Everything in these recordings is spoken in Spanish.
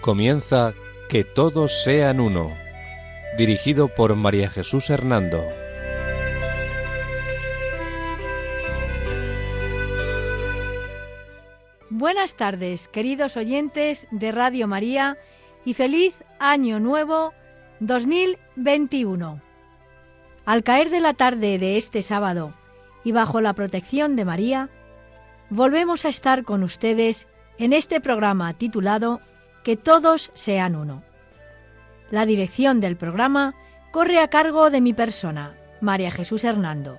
Comienza Que todos sean uno, dirigido por María Jesús Hernando. Buenas tardes, queridos oyentes de Radio María, y feliz Año Nuevo 2021. Al caer de la tarde de este sábado y bajo la protección de María, volvemos a estar con ustedes en este programa titulado Que todos sean uno. La dirección del programa corre a cargo de mi persona, María Jesús Hernando,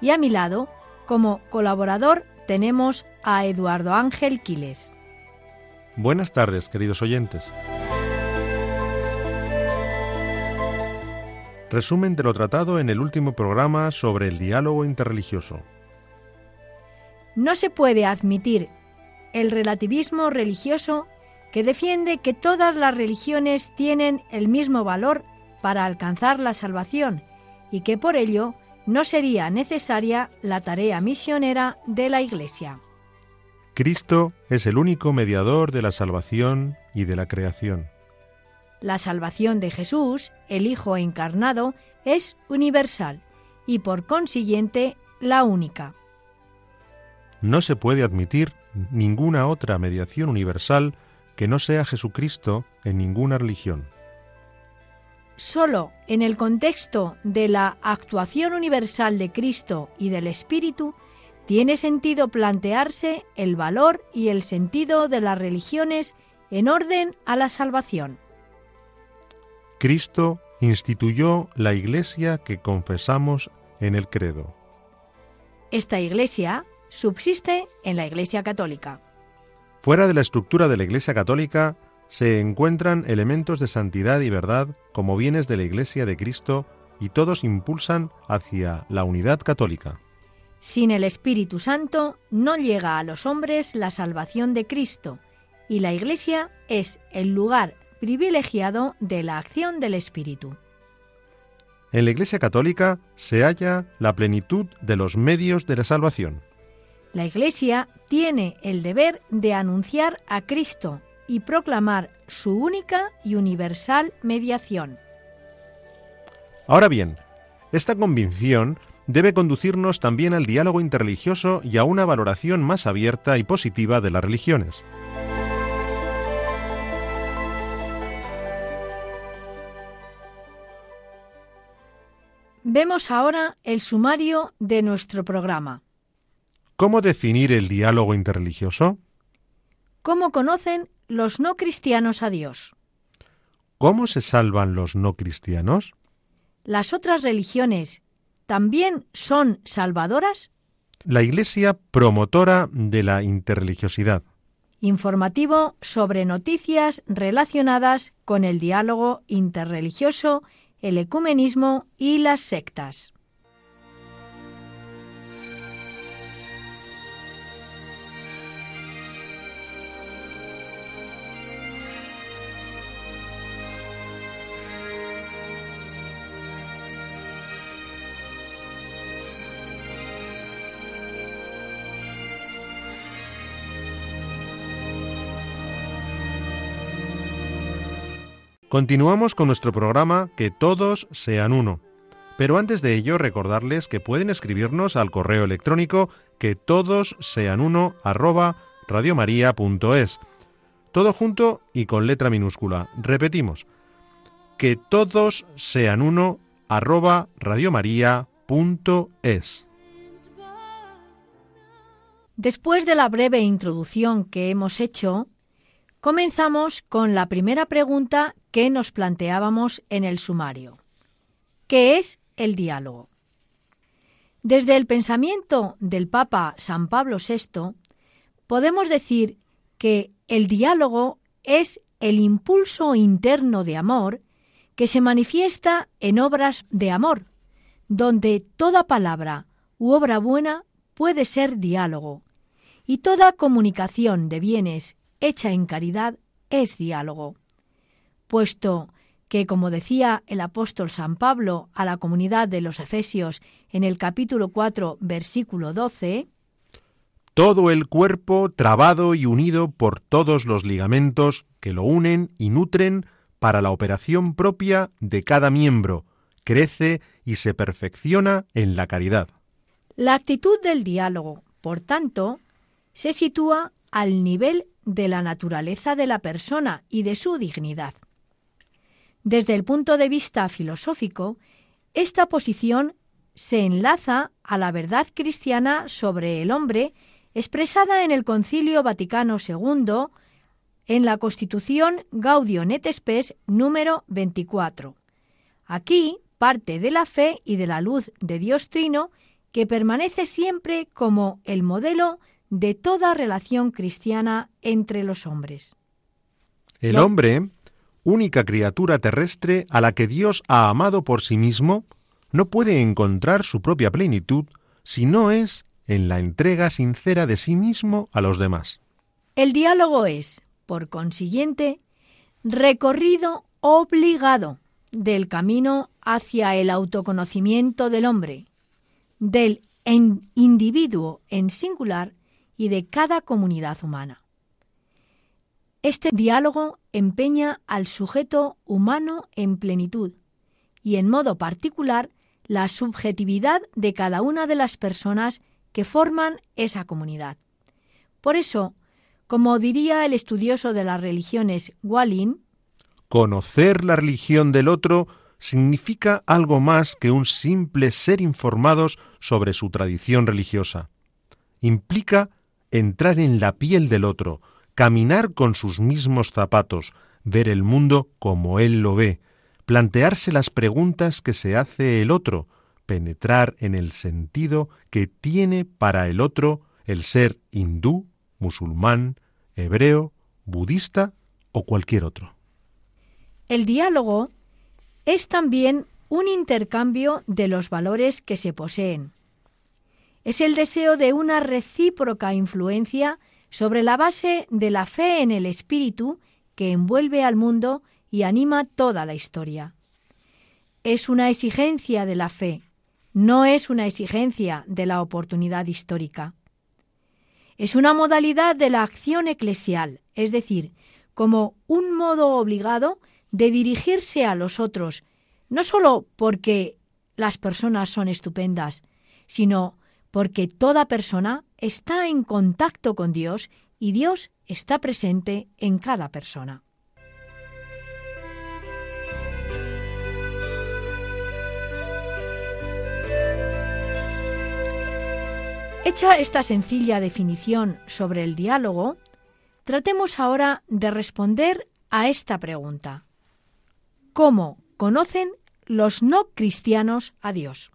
y a mi lado, como colaborador, tenemos a Eduardo Ángel Quiles. Buenas tardes, queridos oyentes. Resumen de lo tratado en el último programa sobre el diálogo interreligioso. No se puede admitir el relativismo religioso que defiende que todas las religiones tienen el mismo valor para alcanzar la salvación y que por ello no sería necesaria la tarea misionera de la Iglesia. Cristo es el único mediador de la salvación y de la creación. La salvación de Jesús, el Hijo encarnado, es universal y por consiguiente la única. No se puede admitir ninguna otra mediación universal que no sea Jesucristo en ninguna religión. Solo en el contexto de la actuación universal de Cristo y del Espíritu tiene sentido plantearse el valor y el sentido de las religiones en orden a la salvación. Cristo instituyó la Iglesia que confesamos en el credo. Esta Iglesia subsiste en la Iglesia Católica. Fuera de la estructura de la Iglesia Católica se encuentran elementos de santidad y verdad como bienes de la Iglesia de Cristo y todos impulsan hacia la unidad católica. Sin el Espíritu Santo no llega a los hombres la salvación de Cristo y la Iglesia es el lugar privilegiado de la acción del Espíritu. En la Iglesia Católica se halla la plenitud de los medios de la salvación. La Iglesia tiene el deber de anunciar a Cristo y proclamar su única y universal mediación. Ahora bien, esta convicción debe conducirnos también al diálogo interreligioso y a una valoración más abierta y positiva de las religiones. Vemos ahora el sumario de nuestro programa. ¿Cómo definir el diálogo interreligioso? ¿Cómo conocen los no cristianos a Dios? ¿Cómo se salvan los no cristianos? ¿Las otras religiones también son salvadoras? La Iglesia promotora de la interreligiosidad. Informativo sobre noticias relacionadas con el diálogo interreligioso, el ecumenismo y las sectas. Continuamos con nuestro programa Que todos sean uno. Pero antes de ello, recordarles que pueden escribirnos al correo electrónico que todos sean uno arroba radiomaria.es. Todo junto y con letra minúscula. Repetimos, que todos sean uno arroba radiomaria.es. Después de la breve introducción que hemos hecho, comenzamos con la primera pregunta que nos planteábamos en el sumario. ¿Qué es el diálogo? Desde el pensamiento del Papa San Pablo VI, podemos decir que el diálogo es el impulso interno de amor que se manifiesta en obras de amor, donde toda palabra u obra buena puede ser diálogo, y toda comunicación de bienes hecha en caridad es diálogo puesto que, como decía el apóstol San Pablo a la comunidad de los Efesios en el capítulo 4, versículo 12, todo el cuerpo trabado y unido por todos los ligamentos que lo unen y nutren para la operación propia de cada miembro, crece y se perfecciona en la caridad. La actitud del diálogo, por tanto, se sitúa al nivel de la naturaleza de la persona y de su dignidad. Desde el punto de vista filosófico, esta posición se enlaza a la verdad cristiana sobre el hombre expresada en el Concilio Vaticano II en la Constitución Gaudium et Spes número 24. Aquí parte de la fe y de la luz de Dios Trino que permanece siempre como el modelo de toda relación cristiana entre los hombres. El hombre, única criatura terrestre a la que Dios ha amado por sí mismo, no puede encontrar su propia plenitud si no es en la entrega sincera de sí mismo a los demás. El diálogo es, por consiguiente, recorrido obligado del camino hacia el autoconocimiento del hombre, del individuo en singular y de cada comunidad humana. Este diálogo empeña al sujeto humano en plenitud y en modo particular la subjetividad de cada una de las personas que forman esa comunidad. Por eso, como diría el estudioso de las religiones Wallin, conocer la religión del otro significa algo más que un simple ser informados sobre su tradición religiosa. Implica entrar en la piel del otro, caminar con sus mismos zapatos, ver el mundo como él lo ve, plantearse las preguntas que se hace el otro, penetrar en el sentido que tiene para el otro el ser hindú, musulmán, hebreo, budista o cualquier otro. El diálogo es también un intercambio de los valores que se poseen. Es el deseo de una recíproca influencia sobre la base de la fe en el espíritu que envuelve al mundo y anima toda la historia. Es una exigencia de la fe, no es una exigencia de la oportunidad histórica. Es una modalidad de la acción eclesial, es decir, como un modo obligado de dirigirse a los otros, no sólo porque las personas son estupendas, sino porque toda persona está en contacto con Dios y Dios está presente en cada persona. Hecha esta sencilla definición sobre el diálogo, tratemos ahora de responder a esta pregunta. ¿Cómo conocen los no cristianos a Dios?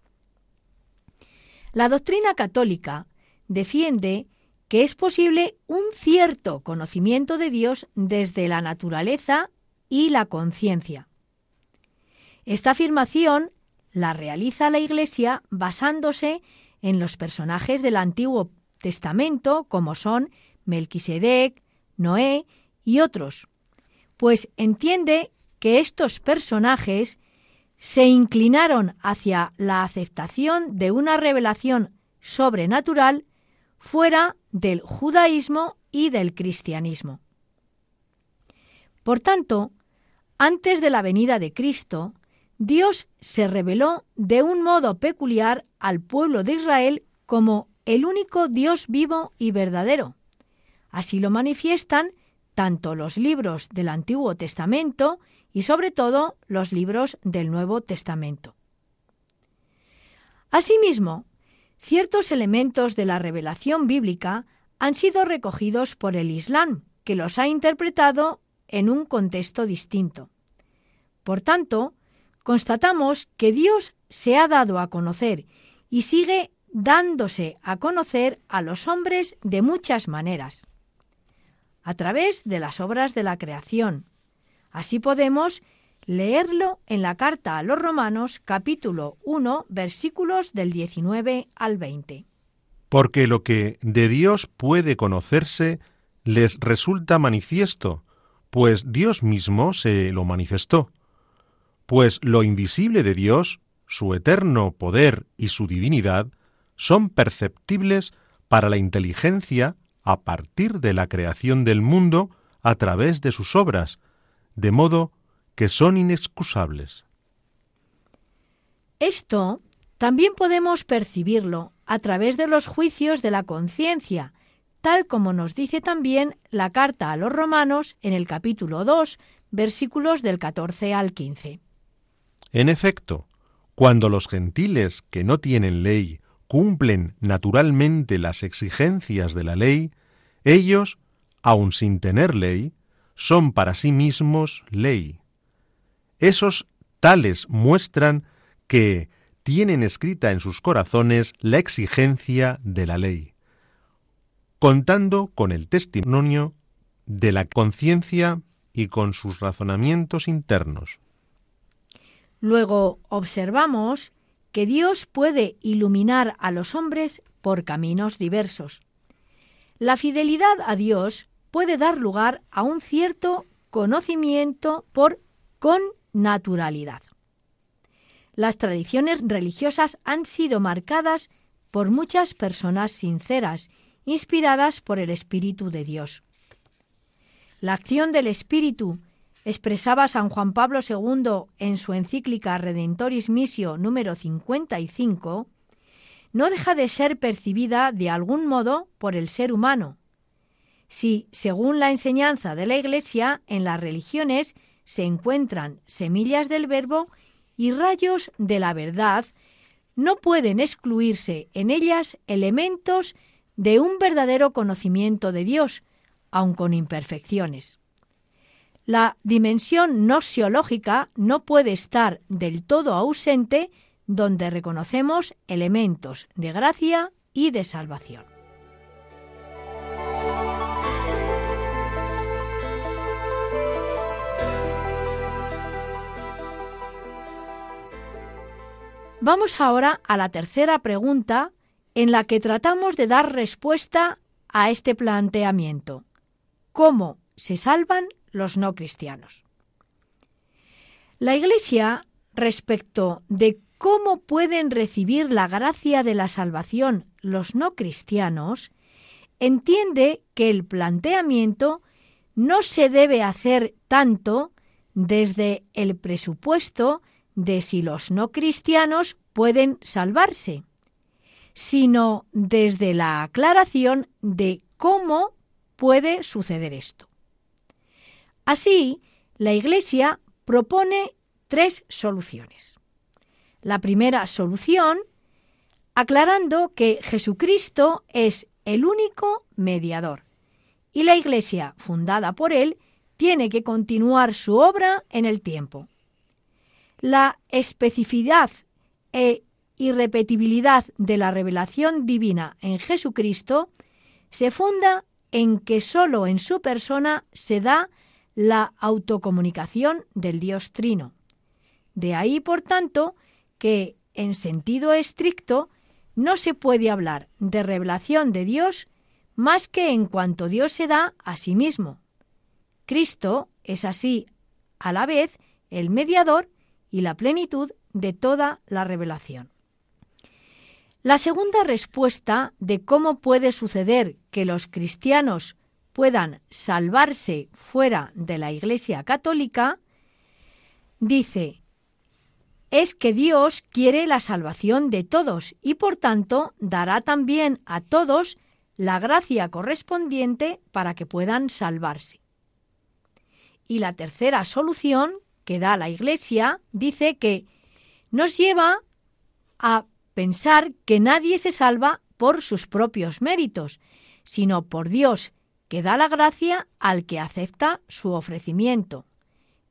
La doctrina católica defiende que es posible un cierto conocimiento de Dios desde la naturaleza y la conciencia. Esta afirmación la realiza la Iglesia basándose en los personajes del Antiguo Testamento, como son Melquisedec, Noé y otros, pues entiende que estos personajes se inclinaron hacia la aceptación de una revelación sobrenatural fuera del judaísmo y del cristianismo. Por tanto, antes de la venida de Cristo, Dios se reveló de un modo peculiar al pueblo de Israel como el único Dios vivo y verdadero. Así lo manifiestan tanto los libros del Antiguo Testamento y sobre todo los libros del Nuevo Testamento. Asimismo, ciertos elementos de la revelación bíblica han sido recogidos por el Islam, que los ha interpretado en un contexto distinto. Por tanto, constatamos que Dios se ha dado a conocer y sigue dándose a conocer a los hombres de muchas maneras, a través de las obras de la creación. Así podemos leerlo en la carta a los Romanos capítulo 1 versículos del 19 al 20. Porque lo que de Dios puede conocerse les resulta manifiesto, pues Dios mismo se lo manifestó pues lo invisible de Dios, su eterno poder y su divinidad, son perceptibles para la inteligencia a partir de la creación del mundo a través de sus obras, de modo que son inexcusables. Esto también podemos percibirlo a través de los juicios de la conciencia, tal como nos dice también la carta a los romanos en el capítulo 2, versículos del 14 al 15. En efecto, cuando los gentiles que no tienen ley cumplen naturalmente las exigencias de la ley, ellos, aun sin tener ley, son para sí mismos ley. Esos tales muestran que tienen escrita en sus corazones la exigencia de la ley, contando con el testimonio de la conciencia y con sus razonamientos internos. Luego observamos que Dios puede iluminar a los hombres por caminos diversos. La fidelidad a Dios puede dar lugar a un cierto conocimiento por con naturalidad. Las tradiciones religiosas han sido marcadas por muchas personas sinceras, inspiradas por el Espíritu de Dios. La acción del Espíritu expresaba San Juan Pablo II en su encíclica Redentoris Missio número 55, no deja de ser percibida de algún modo por el ser humano. Si, según la enseñanza de la Iglesia, en las religiones se encuentran semillas del verbo y rayos de la verdad, no pueden excluirse en ellas elementos de un verdadero conocimiento de Dios, aun con imperfecciones. La dimensión nosiológica no puede estar del todo ausente donde reconocemos elementos de gracia y de salvación. Vamos ahora a la tercera pregunta en la que tratamos de dar respuesta a este planteamiento. ¿Cómo se salvan los no cristianos. La Iglesia, respecto de cómo pueden recibir la gracia de la salvación los no cristianos, entiende que el planteamiento no se debe hacer tanto desde el presupuesto de si los no cristianos pueden salvarse, sino desde la aclaración de cómo puede suceder esto. Así, la Iglesia propone tres soluciones. La primera solución, aclarando que Jesucristo es el único mediador y la Iglesia, fundada por él, tiene que continuar su obra en el tiempo. La especificidad e irrepetibilidad de la revelación divina en Jesucristo se funda en que sólo en su persona se da la autocomunicación del Dios Trino. De ahí, por tanto, que, en sentido estricto, no se puede hablar de revelación de Dios más que en cuanto Dios se da a sí mismo. Cristo es así, a la vez, el mediador y la plenitud de toda la revelación. La segunda respuesta de cómo puede suceder que los cristianos puedan salvarse fuera de la Iglesia Católica, dice, es que Dios quiere la salvación de todos y por tanto dará también a todos la gracia correspondiente para que puedan salvarse. Y la tercera solución que da la Iglesia dice que nos lleva a pensar que nadie se salva por sus propios méritos, sino por Dios, que da la gracia al que acepta su ofrecimiento,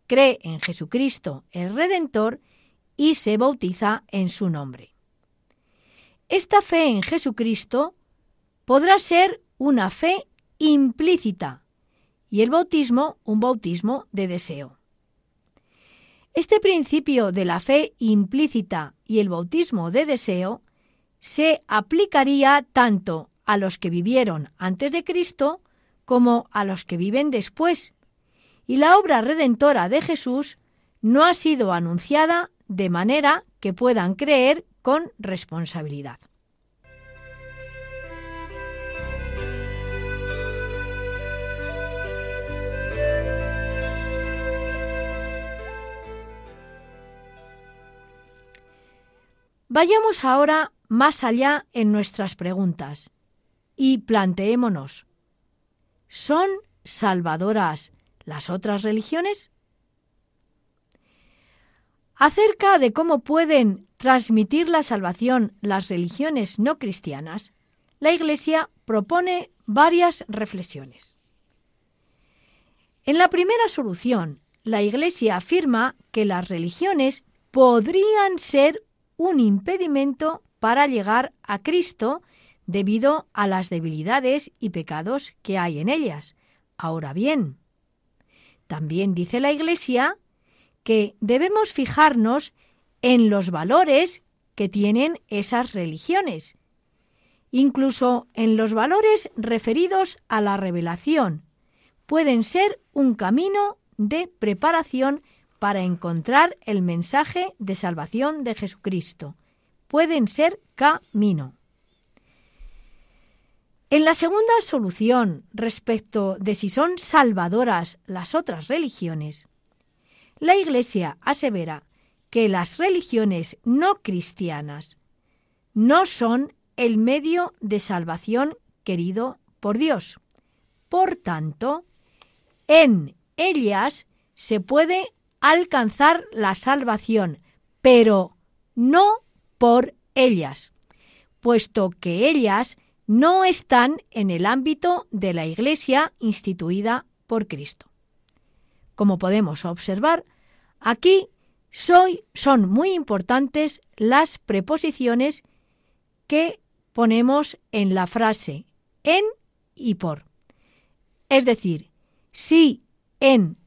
cree en Jesucristo el Redentor y se bautiza en su nombre. Esta fe en Jesucristo podrá ser una fe implícita y el bautismo un bautismo de deseo. Este principio de la fe implícita y el bautismo de deseo se aplicaría tanto a los que vivieron antes de Cristo como a los que viven después. Y la obra redentora de Jesús no ha sido anunciada de manera que puedan creer con responsabilidad. Vayamos ahora más allá en nuestras preguntas y planteémonos, ¿son salvadoras las otras religiones? Acerca de cómo pueden transmitir la salvación las religiones no cristianas, la Iglesia propone varias reflexiones. En la primera solución, la Iglesia afirma que las religiones podrían ser un impedimento para llegar a Cristo debido a las debilidades y pecados que hay en ellas. Ahora bien, también dice la Iglesia que debemos fijarnos en los valores que tienen esas religiones, incluso en los valores referidos a la revelación. Pueden ser un camino de preparación para encontrar el mensaje de salvación de Jesucristo. Pueden ser camino. En la segunda solución respecto de si son salvadoras las otras religiones, la Iglesia asevera que las religiones no cristianas no son el medio de salvación querido por Dios. Por tanto, en ellas se puede alcanzar la salvación, pero no por ellas, puesto que ellas no están en el ámbito de la Iglesia instituida por Cristo. Como podemos observar, aquí soy, son muy importantes las preposiciones que ponemos en la frase en y por. Es decir, sí en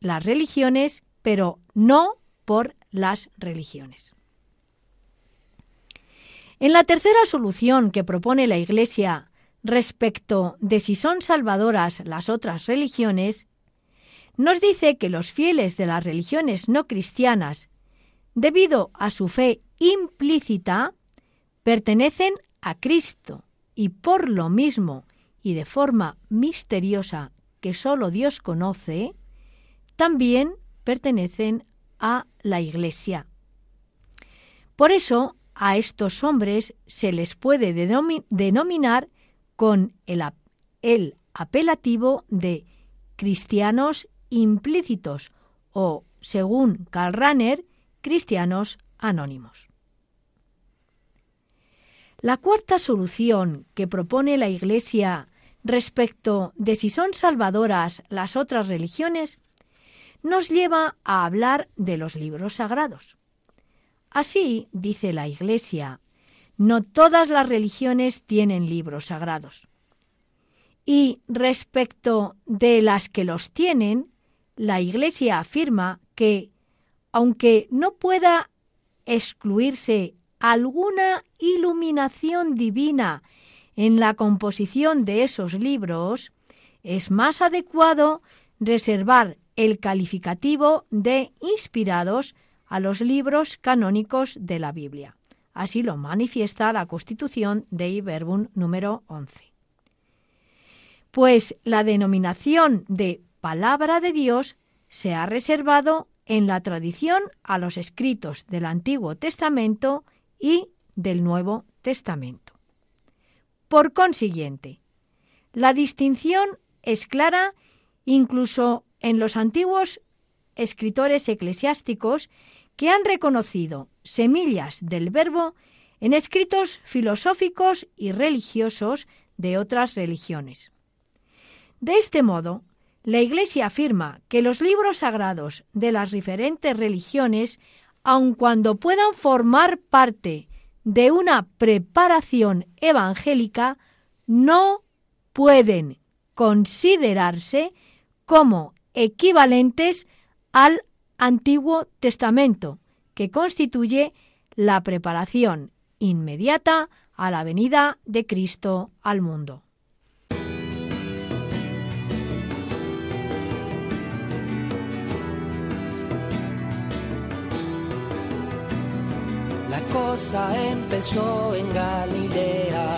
las religiones, pero no por las religiones. En la tercera solución que propone la Iglesia respecto de si son salvadoras las otras religiones, nos dice que los fieles de las religiones no cristianas, debido a su fe implícita, pertenecen a Cristo y por lo mismo y de forma misteriosa que sólo Dios conoce, también pertenecen a la Iglesia. Por eso a estos hombres se les puede denominar con el, el apelativo de cristianos implícitos o, según Karl Rahner, cristianos anónimos. La cuarta solución que propone la Iglesia respecto de si son salvadoras las otras religiones nos lleva a hablar de los libros sagrados. Así, dice la Iglesia, no todas las religiones tienen libros sagrados. Y respecto de las que los tienen, la Iglesia afirma que, aunque no pueda excluirse alguna iluminación divina en la composición de esos libros, es más adecuado reservar el calificativo de inspirados a los libros canónicos de la Biblia. Así lo manifiesta la Constitución de Iberbum número 11. Pues la denominación de palabra de Dios se ha reservado en la tradición a los escritos del Antiguo Testamento y del Nuevo Testamento. Por consiguiente, la distinción es clara incluso en los antiguos escritores eclesiásticos que han reconocido semillas del verbo en escritos filosóficos y religiosos de otras religiones. De este modo, la Iglesia afirma que los libros sagrados de las diferentes religiones, aun cuando puedan formar parte de una preparación evangélica, no pueden considerarse como equivalentes al Antiguo Testamento, que constituye la preparación inmediata a la venida de Cristo al mundo. La cosa empezó en Galilea,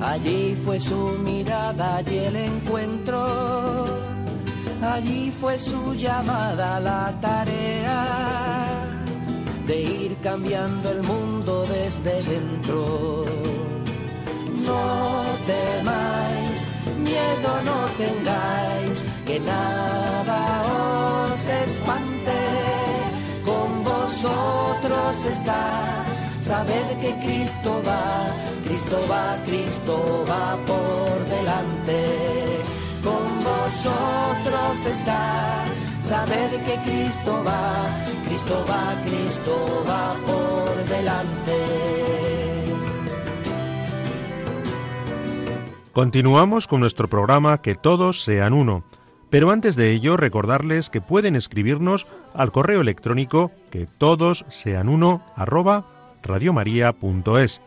allí fue su mirada y el encuentro, allí fue su llamada la tarea de ir cambiando el mundo desde dentro. No temáis, miedo no tengáis, que nada os espante. Con vosotros está, sabed que Cristo va, Cristo va, Cristo va por delante. Con vosotros está, sabed que Cristo va, Cristo va, Cristo va por delante. Continuamos con nuestro programa Que todos sean uno. Pero antes de ello, recordarles que pueden escribirnos al correo electrónico que todos sean uno arroba radiomaria.es.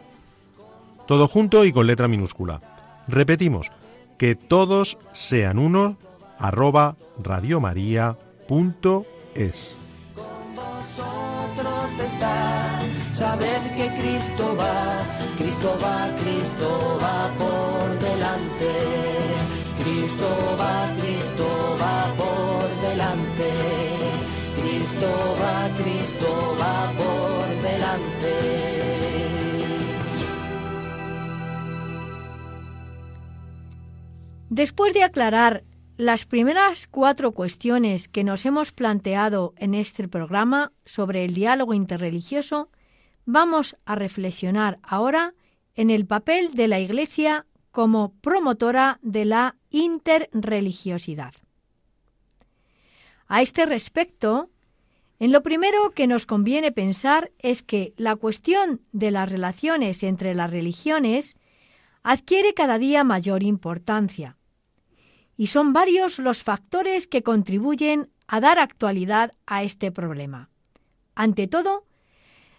Todo junto y con letra minúscula. Repetimos, que todos sean uno arroba radiomaria.es. está, sabed que Cristo va, Cristo va, Cristo va por delante. Cristo va, Cristo va por delante. Cristo va, Cristo va por delante. Después de aclarar las primeras cuatro cuestiones que nos hemos planteado en este programa sobre el diálogo interreligioso, vamos a reflexionar ahora en el papel de la Iglesia como promotora de la interreligiosidad. A este respecto, en lo primero que nos conviene pensar es que la cuestión de las relaciones entre las religiones adquiere cada día mayor importancia y son varios los factores que contribuyen a dar actualidad a este problema. Ante todo,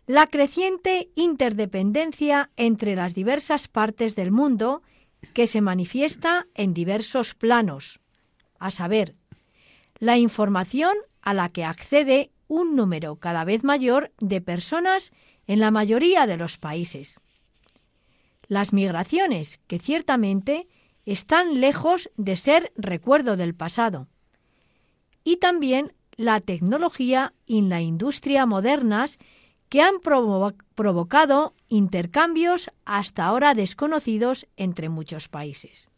la creciente interdependencia entre las diversas partes del mundo que se manifiesta en diversos planos, a saber, la información a la que accede un número cada vez mayor de personas en la mayoría de los países. Las migraciones, que ciertamente están lejos de ser recuerdo del pasado. Y también la tecnología y la industria modernas que han provocado intercambios hasta ahora desconocidos entre muchos países.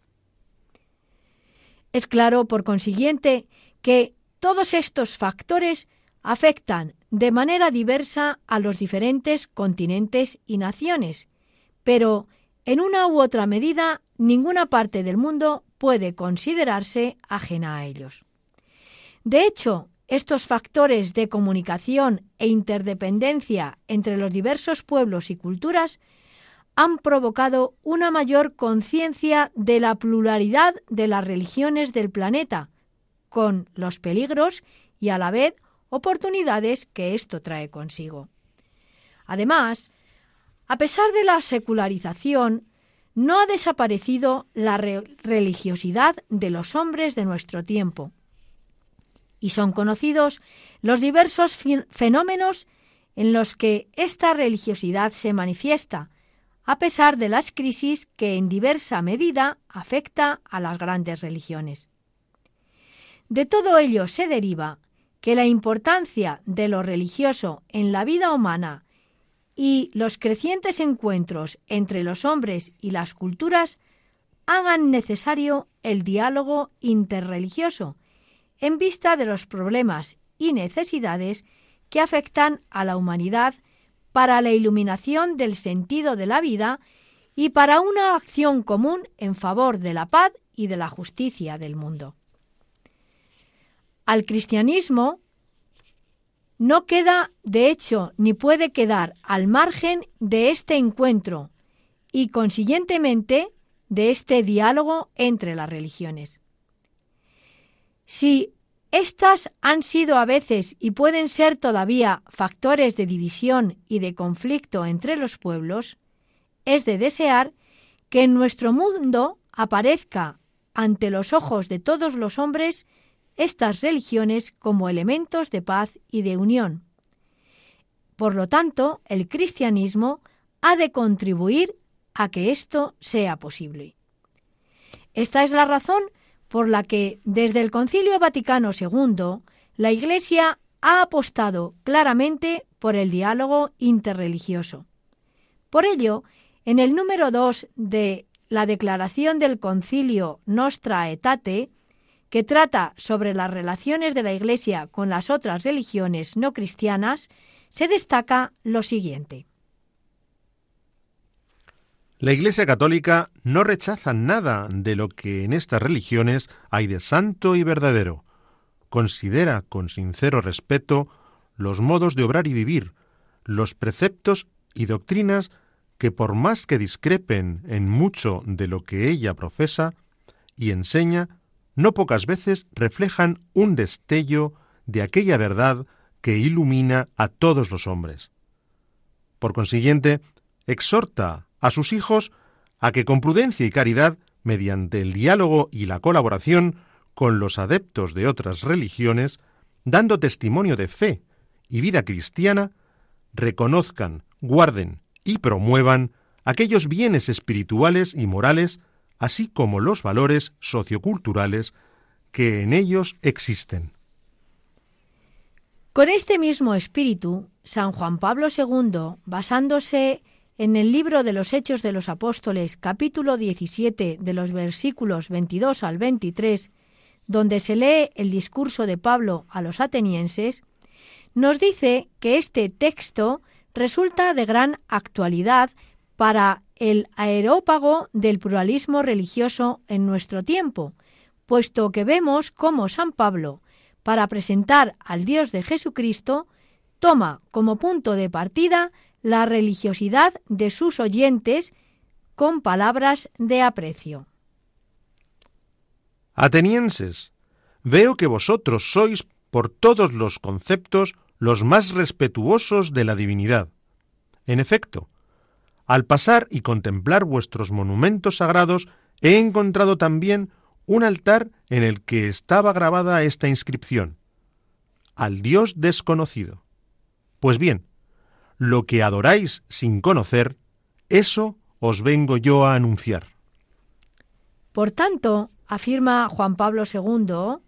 Es claro, por consiguiente, que todos estos factores afectan de manera diversa a los diferentes continentes y naciones, pero en una u otra medida ninguna parte del mundo puede considerarse ajena a ellos. De hecho, estos factores de comunicación e interdependencia entre los diversos pueblos y culturas han provocado una mayor conciencia de la pluralidad de las religiones del planeta, con los peligros y a la vez oportunidades que esto trae consigo. Además, a pesar de la secularización, no ha desaparecido la religiosidad de los hombres de nuestro tiempo. Y son conocidos los diversos fenómenos en los que esta religiosidad se manifiesta, a pesar de las crisis que en diversa medida afecta a las grandes religiones. De todo ello se deriva que la importancia de lo religioso en la vida humana y los crecientes encuentros entre los hombres y las culturas hagan necesario el diálogo interreligioso en vista de los problemas y necesidades que afectan a la humanidad para la iluminación del sentido de la vida y para una acción común en favor de la paz y de la justicia del mundo. Al cristianismo no queda, de hecho, ni puede quedar al margen de este encuentro y, consiguientemente, de este diálogo entre las religiones. Si estas han sido a veces y pueden ser todavía factores de división y de conflicto entre los pueblos, es de desear que en nuestro mundo aparezca ante los ojos de todos los hombres estas religiones como elementos de paz y de unión. Por lo tanto, el cristianismo ha de contribuir a que esto sea posible. Esta es la razón por la que desde el Concilio Vaticano II la Iglesia ha apostado claramente por el diálogo interreligioso. Por ello, en el número 2 de la Declaración del Concilio Nostra Aetate, que trata sobre las relaciones de la Iglesia con las otras religiones no cristianas, se destaca lo siguiente. La Iglesia Católica no rechaza nada de lo que en estas religiones hay de santo y verdadero. Considera con sincero respeto los modos de obrar y vivir, los preceptos y doctrinas que por más que discrepen en mucho de lo que ella profesa y enseña, no pocas veces reflejan un destello de aquella verdad que ilumina a todos los hombres. Por consiguiente, exhorta a sus hijos a que con prudencia y caridad, mediante el diálogo y la colaboración con los adeptos de otras religiones, dando testimonio de fe y vida cristiana, reconozcan, guarden y promuevan aquellos bienes espirituales y morales, así como los valores socioculturales que en ellos existen. Con este mismo espíritu, San Juan Pablo II, basándose en el libro de los Hechos de los Apóstoles, capítulo 17, de los versículos 22 al 23, donde se lee el discurso de Pablo a los atenienses, nos dice que este texto resulta de gran actualidad para el aerópago del pluralismo religioso en nuestro tiempo, puesto que vemos cómo San Pablo, para presentar al Dios de Jesucristo, toma como punto de partida la religiosidad de sus oyentes con palabras de aprecio. Atenienses, veo que vosotros sois por todos los conceptos los más respetuosos de la divinidad. En efecto, al pasar y contemplar vuestros monumentos sagrados, he encontrado también un altar en el que estaba grabada esta inscripción, al Dios desconocido. Pues bien, lo que adoráis sin conocer, eso os vengo yo a anunciar. Por tanto, afirma Juan Pablo II,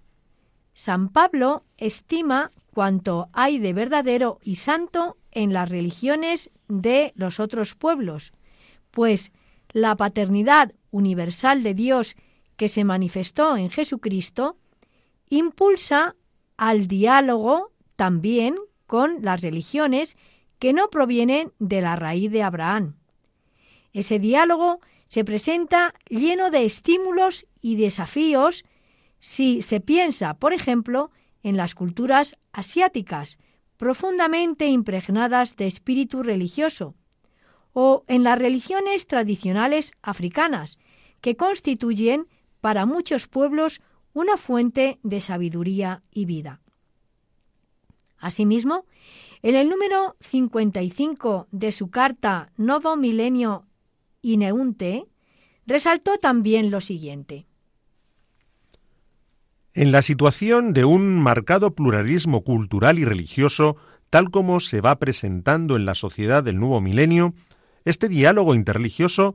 San Pablo estima cuanto hay de verdadero y santo en las religiones de los otros pueblos, pues la paternidad universal de Dios que se manifestó en Jesucristo impulsa al diálogo también con las religiones que no provienen de la raíz de Abraham. Ese diálogo se presenta lleno de estímulos y desafíos si se piensa, por ejemplo, en las culturas asiáticas, profundamente impregnadas de espíritu religioso, o en las religiones tradicionales africanas, que constituyen para muchos pueblos una fuente de sabiduría y vida. Asimismo, en el número 55 de su carta Novo Milenio Ineunte, resaltó también lo siguiente. En la situación de un marcado pluralismo cultural y religioso, tal como se va presentando en la sociedad del nuevo milenio, este diálogo interreligioso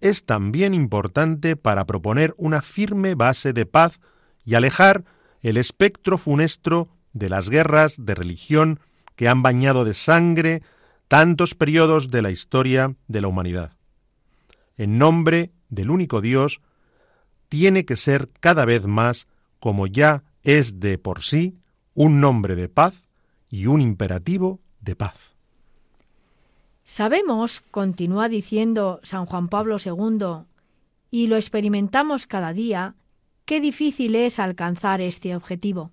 es también importante para proponer una firme base de paz y alejar el espectro funesto de las guerras de religión que han bañado de sangre tantos periodos de la historia de la humanidad. En nombre del único Dios, tiene que ser cada vez más como ya es de por sí un nombre de paz y un imperativo de paz. Sabemos, continúa diciendo San Juan Pablo II, y lo experimentamos cada día, qué difícil es alcanzar este objetivo.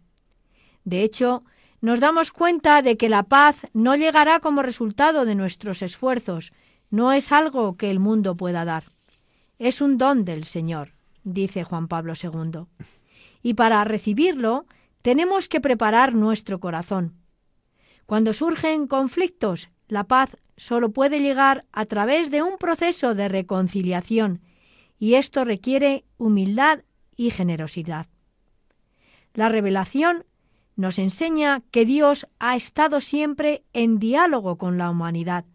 De hecho, nos damos cuenta de que la paz no llegará como resultado de nuestros esfuerzos, no es algo que el mundo pueda dar. Es un don del Señor, dice Juan Pablo II y para recibirlo tenemos que preparar nuestro corazón. Cuando surgen conflictos, la paz solo puede llegar a través de un proceso de reconciliación, y esto requiere humildad y generosidad. La revelación nos enseña que Dios ha estado siempre en diálogo con la humanidad,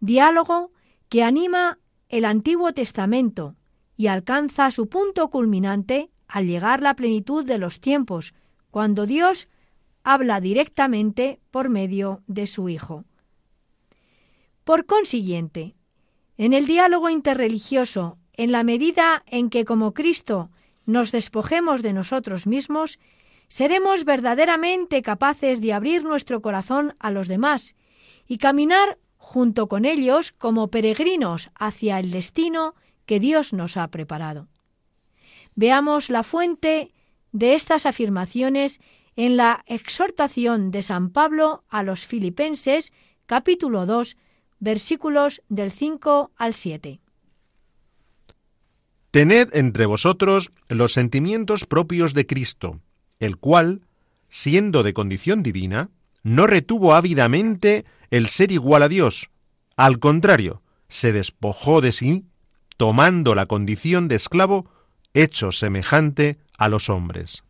diálogo que anima el Antiguo Testamento y alcanza su punto culminante al llegar la plenitud de los tiempos, cuando Dios habla directamente por medio de su Hijo. Por consiguiente, en el diálogo interreligioso, en la medida en que como Cristo nos despojemos de nosotros mismos, seremos verdaderamente capaces de abrir nuestro corazón a los demás y caminar junto con ellos como peregrinos hacia el destino que Dios nos ha preparado. Veamos la fuente de estas afirmaciones en la exhortación de San Pablo a los filipenses capítulo 2 versículos del 5 al 7. Tened entre vosotros los sentimientos propios de Cristo, el cual, siendo de condición divina, no retuvo ávidamente el ser igual a Dios. Al contrario, se despojó de sí, tomando la condición de esclavo, hecho semejante a los hombres.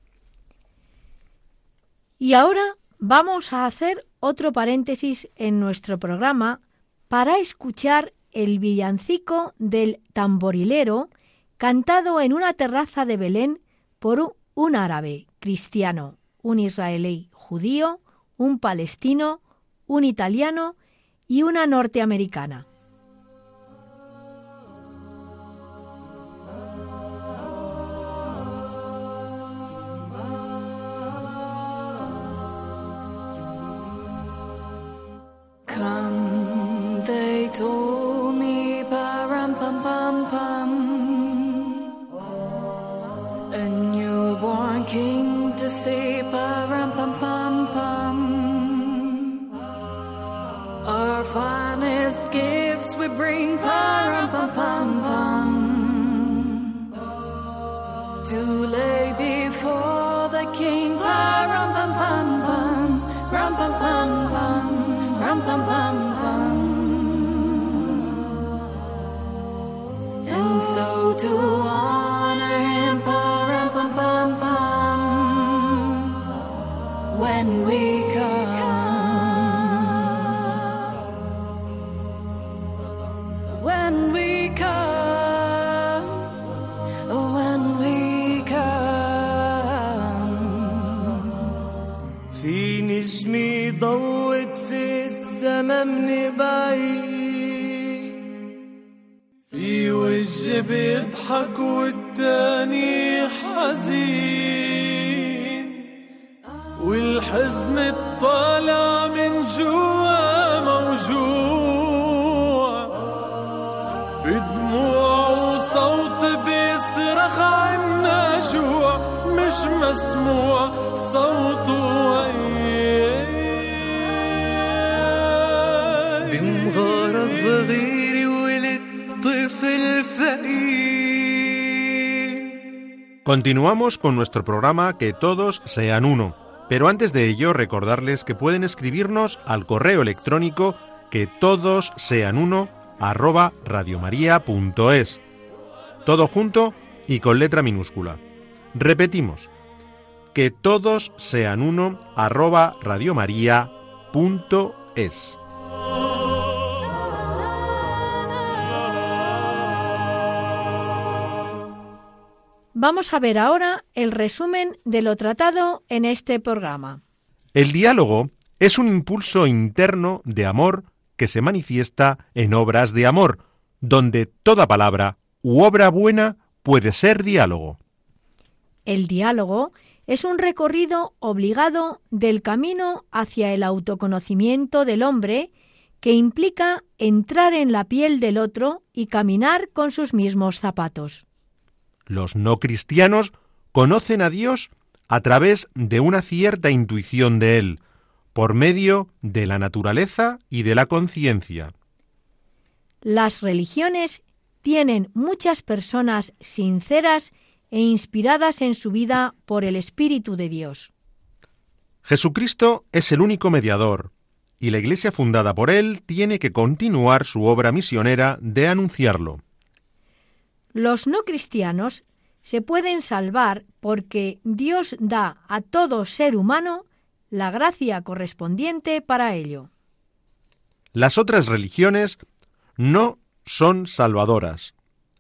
Y ahora vamos a hacer otro paréntesis en nuestro programa para escuchar el villancico del tamborilero cantado en una terraza de Belén por un árabe cristiano, un israelí judío, un palestino, un italiano y una norteamericana. بيضحك والتاني حزين. والحزن الطالع من جوا موجوع. في دموع وصوت بيصرخ عنا جوع مش مسموع. Continuamos con nuestro programa Que todos sean uno, pero antes de ello recordarles que pueden escribirnos al correo electrónico que todos sean uno arroba radiomaria.es. Todo junto y con letra minúscula. Repetimos, que todos sean uno arroba radiomaria.es. Vamos a ver ahora el resumen de lo tratado en este programa. El diálogo es un impulso interno de amor que se manifiesta en obras de amor, donde toda palabra u obra buena puede ser diálogo. El diálogo es un recorrido obligado del camino hacia el autoconocimiento del hombre que implica entrar en la piel del otro y caminar con sus mismos zapatos. Los no cristianos conocen a Dios a través de una cierta intuición de Él, por medio de la naturaleza y de la conciencia. Las religiones tienen muchas personas sinceras e inspiradas en su vida por el Espíritu de Dios. Jesucristo es el único mediador, y la Iglesia fundada por Él tiene que continuar su obra misionera de anunciarlo. Los no cristianos se pueden salvar porque Dios da a todo ser humano la gracia correspondiente para ello. Las otras religiones no son salvadoras.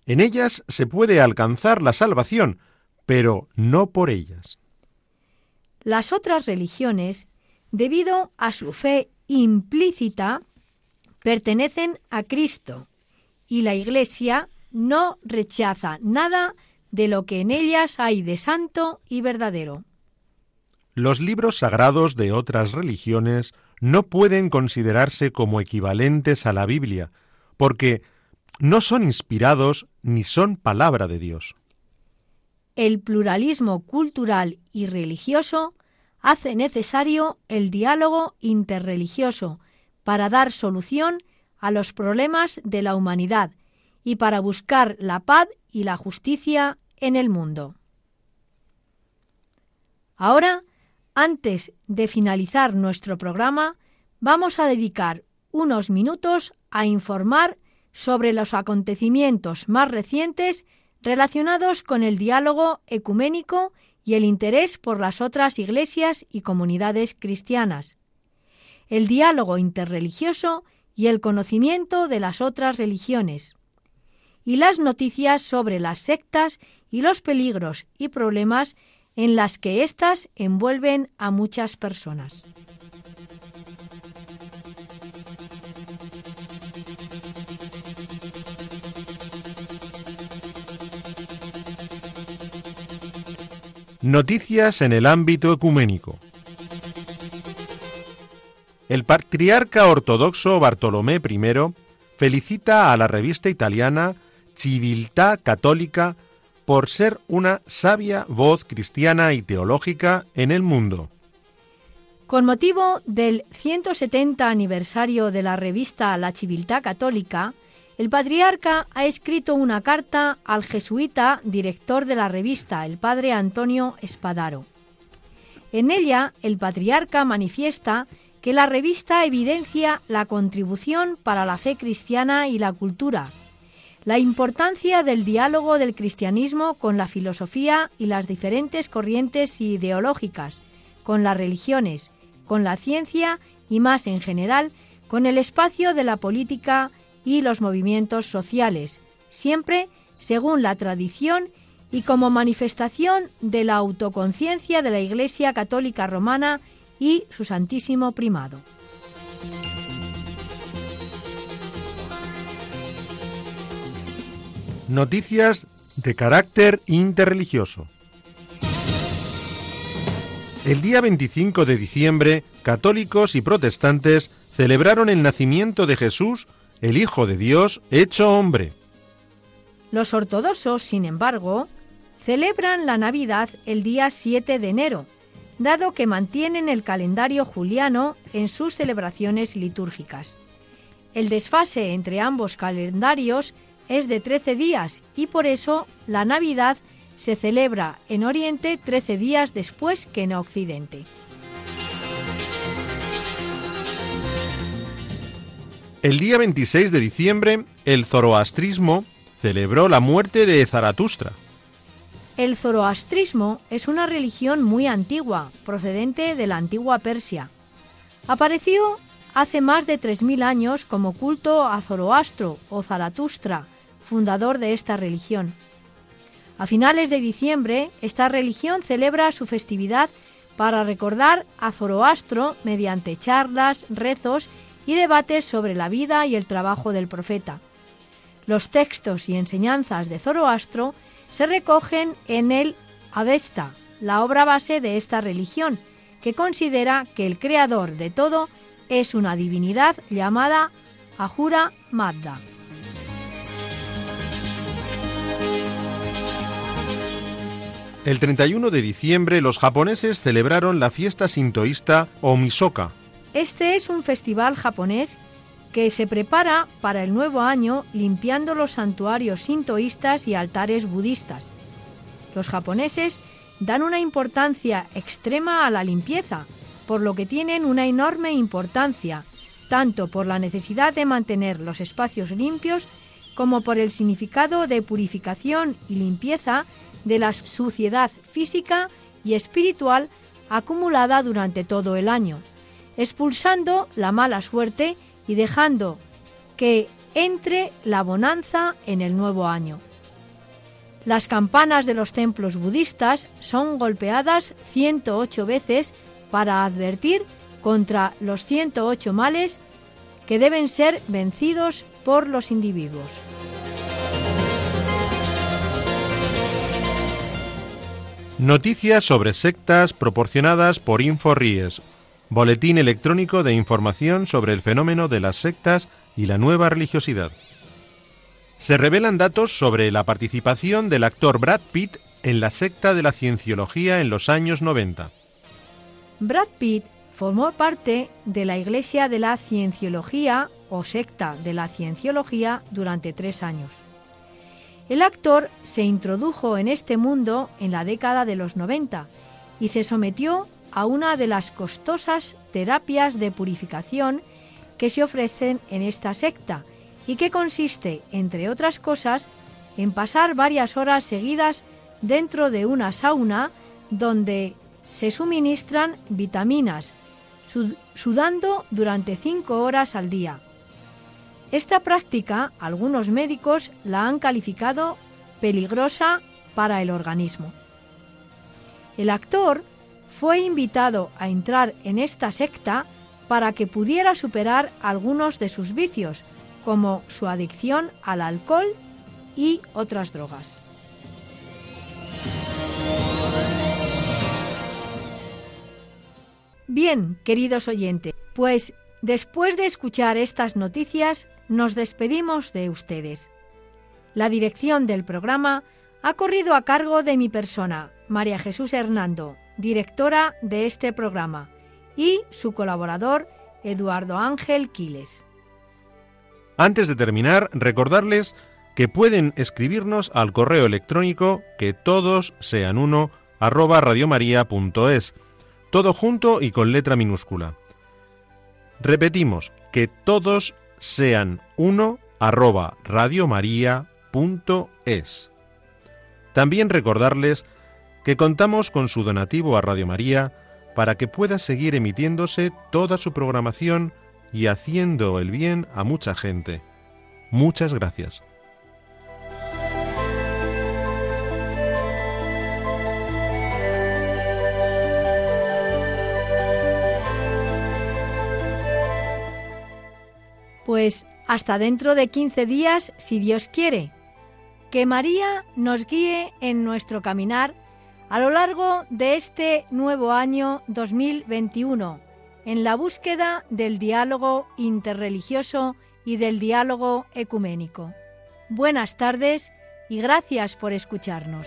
En ellas se puede alcanzar la salvación, pero no por ellas. Las otras religiones, debido a su fe implícita, pertenecen a Cristo y la Iglesia no rechaza nada de lo que en ellas hay de santo y verdadero. Los libros sagrados de otras religiones no pueden considerarse como equivalentes a la Biblia, porque no son inspirados ni son palabra de Dios. El pluralismo cultural y religioso hace necesario el diálogo interreligioso para dar solución a los problemas de la humanidad y para buscar la paz y la justicia en el mundo. Ahora, antes de finalizar nuestro programa, vamos a dedicar unos minutos a informar sobre los acontecimientos más recientes relacionados con el diálogo ecuménico y el interés por las otras iglesias y comunidades cristianas, el diálogo interreligioso y el conocimiento de las otras religiones, y las noticias sobre las sectas y los peligros y problemas en las que éstas envuelven a muchas personas. Noticias en el ámbito ecuménico. El patriarca ortodoxo Bartolomé I felicita a la revista italiana Civiltà Católica por ser una sabia voz cristiana y teológica en el mundo. Con motivo del 170 aniversario de la revista La Civiltà Católica, el patriarca ha escrito una carta al jesuita director de la revista, el padre Antonio Espadaro. En ella, el patriarca manifiesta que la revista evidencia la contribución para la fe cristiana y la cultura, la importancia del diálogo del cristianismo con la filosofía y las diferentes corrientes ideológicas, con las religiones, con la ciencia y más en general con el espacio de la política y los movimientos sociales, siempre según la tradición y como manifestación de la autoconciencia de la Iglesia Católica Romana y su Santísimo Primado. Noticias de carácter interreligioso. El día 25 de diciembre, católicos y protestantes celebraron el nacimiento de Jesús, el Hijo de Dios, hecho hombre. Los ortodoxos, sin embargo, celebran la Navidad el día 7 de enero, dado que mantienen el calendario juliano en sus celebraciones litúrgicas. El desfase entre ambos calendarios es de 13 días y por eso la Navidad se celebra en Oriente 13 días después que en Occidente. El día 26 de diciembre, el zoroastrismo celebró la muerte de Zaratustra. El zoroastrismo es una religión muy antigua, procedente de la antigua Persia. Apareció hace más de 3.000 años como culto a Zoroastro o Zaratustra, fundador de esta religión. A finales de diciembre, esta religión celebra su festividad para recordar a Zoroastro mediante charlas, rezos y debates sobre la vida y el trabajo del profeta. Los textos y enseñanzas de Zoroastro se recogen en el Avesta, la obra base de esta religión, que considera que el creador de todo es una divinidad llamada Ahura Mazda. El 31 de diciembre los japoneses celebraron la fiesta sintoísta Omisoka. Este es un festival japonés que se prepara para el nuevo año limpiando los santuarios sintoístas y altares budistas. Los japoneses dan una importancia extrema a la limpieza, por lo que tienen una enorme importancia, tanto por la necesidad de mantener los espacios limpios como por el significado de purificación y limpieza de la suciedad física y espiritual acumulada durante todo el año, expulsando la mala suerte y dejando que entre la bonanza en el nuevo año. Las campanas de los templos budistas son golpeadas 108 veces para advertir contra los 108 males que deben ser vencidos por los individuos. Noticias sobre sectas proporcionadas por InfoRies, Boletín electrónico de información sobre el fenómeno de las sectas y la nueva religiosidad. Se revelan datos sobre la participación del actor Brad Pitt en la secta de la cienciología en los años 90. Brad Pitt formó parte de la Iglesia de la Cienciología o secta de la Cienciología durante tres años. El actor se introdujo en este mundo en la década de los 90 y se sometió a una de las costosas terapias de purificación que se ofrecen en esta secta y que consiste, entre otras cosas, en pasar varias horas seguidas dentro de una sauna donde se suministran vitaminas, sudando durante cinco horas al día. Esta práctica algunos médicos la han calificado peligrosa para el organismo. El actor fue invitado a entrar en esta secta para que pudiera superar algunos de sus vicios, como su adicción al alcohol y otras drogas. Bien, queridos oyentes, pues después de escuchar estas noticias, nos despedimos de ustedes. La dirección del programa ha corrido a cargo de mi persona, María Jesús Hernando, directora de este programa, y su colaborador, Eduardo Ángel Quiles. Antes de terminar, recordarles que pueden escribirnos al correo electrónico que todos sean uno arroba radiomaria.es, todo junto y con letra minúscula. Repetimos, que todos sean uno arroba radiomaria.es. También recordarles que contamos con su donativo a Radio María para que pueda seguir emitiéndose toda su programación y haciendo el bien a mucha gente. Muchas gracias. Pues hasta dentro de 15 días, si Dios quiere. Que María nos guíe en nuestro caminar a lo largo de este nuevo año 2021, en la búsqueda del diálogo interreligioso y del diálogo ecuménico. Buenas tardes y gracias por escucharnos.